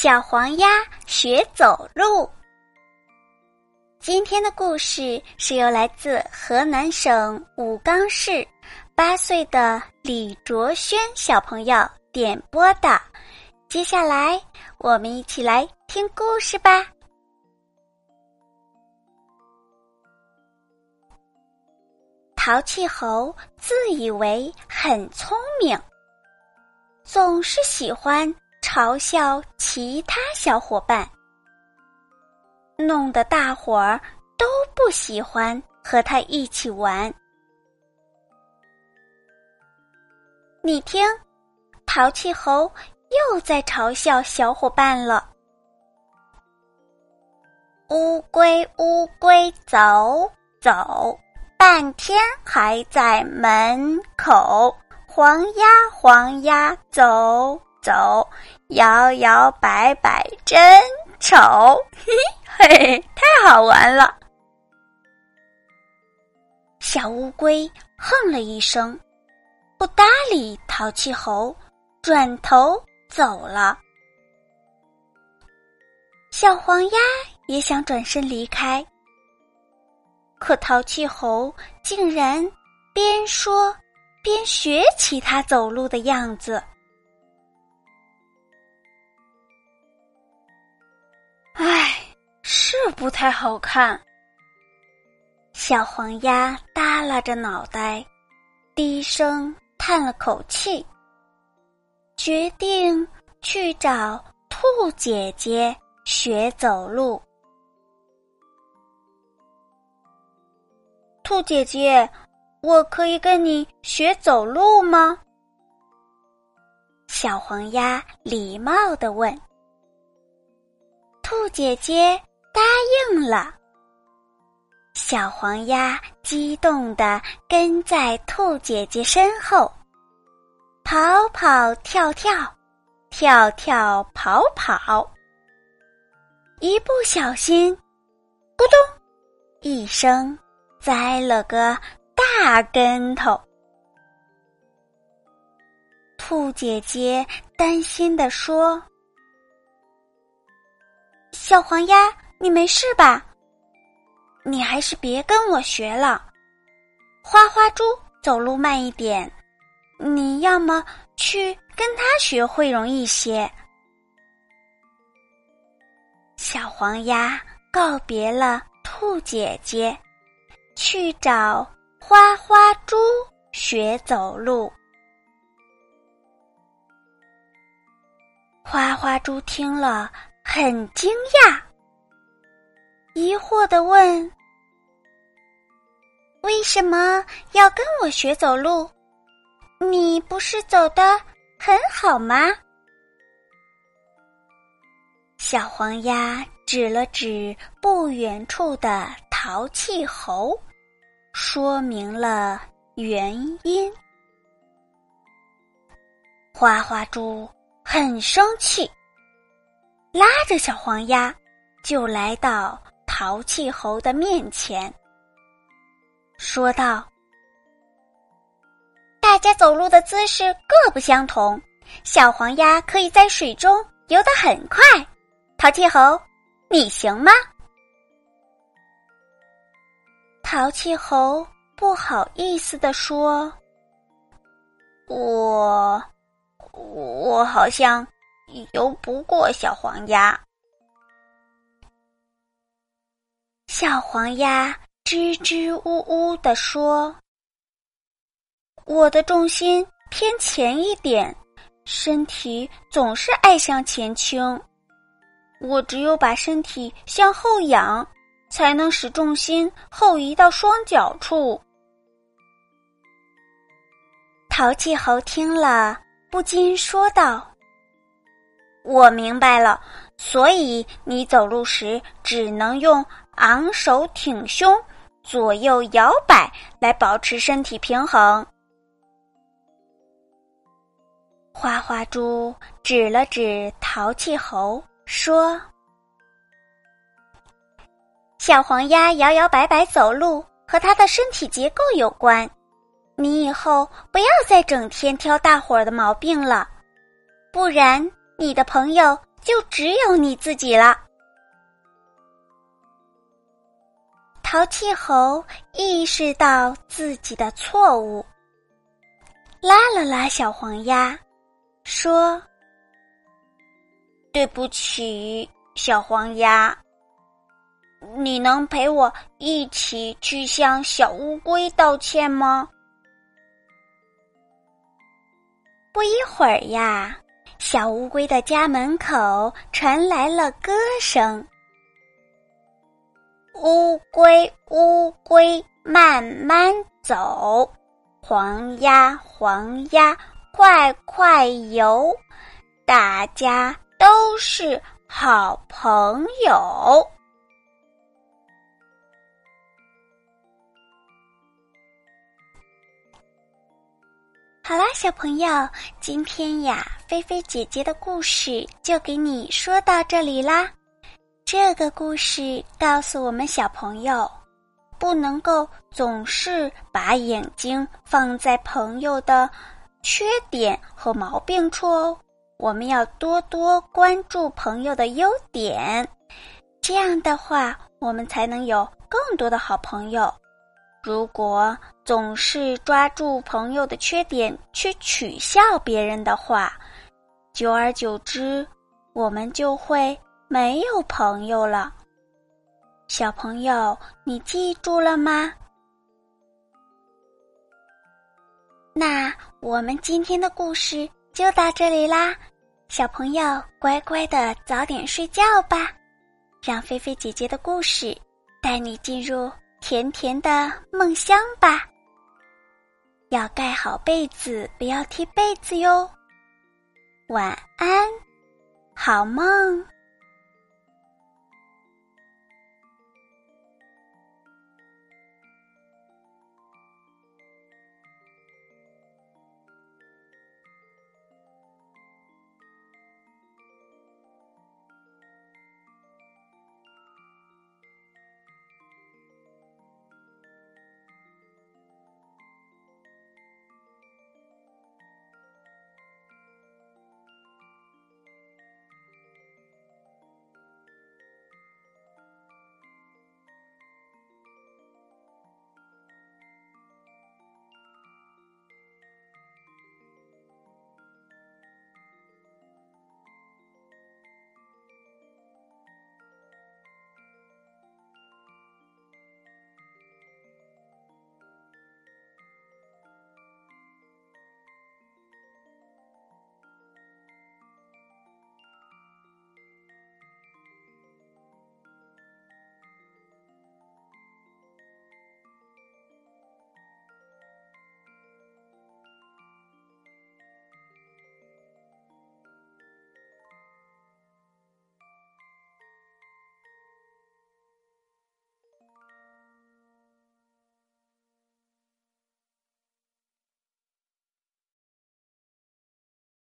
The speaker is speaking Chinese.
小黄鸭学走路。今天的故事是由来自河南省武冈市八岁的李卓轩小朋友点播的。接下来，我们一起来听故事吧。淘气猴自以为很聪明，总是喜欢。嘲笑其他小伙伴，弄得大伙儿都不喜欢和他一起玩。你听，淘气猴又在嘲笑小伙伴了。乌龟，乌龟，走走，半天还在门口。黄鸭，黄鸭，走。走，摇摇摆摆真丑，嘿嘿，太好玩了。小乌龟哼了一声，不搭理淘气猴，转头走了。小黄鸭也想转身离开，可淘气猴竟然边说边学起它走路的样子。唉，是不太好看。小黄鸭耷拉着脑袋，低声叹了口气，决定去找兔姐姐学走路。兔姐姐，我可以跟你学走路吗？小黄鸭礼貌的问。兔姐姐答应了。小黄鸭激动地跟在兔姐姐身后，跑跑跳跳，跳跳跑跑。一不小心，咕咚一声，栽了个大跟头。兔姐姐担心地说。小黄鸭，你没事吧？你还是别跟我学了。花花猪走路慢一点，你要么去跟他学会容易些。小黄鸭告别了兔姐姐，去找花花猪学走路。花花猪听了。很惊讶，疑惑的问：“为什么要跟我学走路？你不是走的很好吗？”小黄鸭指了指不远处的淘气猴，说明了原因。花花猪很生气。拉着小黄鸭，就来到淘气猴的面前，说道：“大家走路的姿势各不相同，小黄鸭可以在水中游得很快，淘气猴，你行吗？”淘气猴不好意思地说：“我，我好像……”游不过小黄鸭，小黄鸭支支吾吾地说：“我的重心偏前一点，身体总是爱向前倾。我只有把身体向后仰，才能使重心后移到双脚处。淘气猴听了，不禁说道：“我明白了，所以你走路时只能用昂首挺胸、左右摇摆来保持身体平衡。”花花猪指了指淘气猴，说：“小黄鸭摇摇摆摆走路，和它的身体结构有关。”你以后不要再整天挑大伙儿的毛病了，不然你的朋友就只有你自己了。淘气猴意识到自己的错误，拉了拉小黄鸭，说：“对不起，小黄鸭，你能陪我一起去向小乌龟道歉吗？”不一会儿呀，小乌龟的家门口传来了歌声：“乌龟，乌龟，慢慢走；黄鸭，黄鸭，快快游。大家都是好朋友。”好啦，小朋友，今天呀，菲菲姐姐的故事就给你说到这里啦。这个故事告诉我们小朋友，不能够总是把眼睛放在朋友的缺点和毛病处哦。我们要多多关注朋友的优点，这样的话，我们才能有更多的好朋友。如果总是抓住朋友的缺点去取笑别人的话，久而久之，我们就会没有朋友了。小朋友，你记住了吗？那我们今天的故事就到这里啦，小朋友乖乖的早点睡觉吧，让菲菲姐姐的故事带你进入。甜甜的梦乡吧，要盖好被子，不要踢被子哟。晚安，好梦。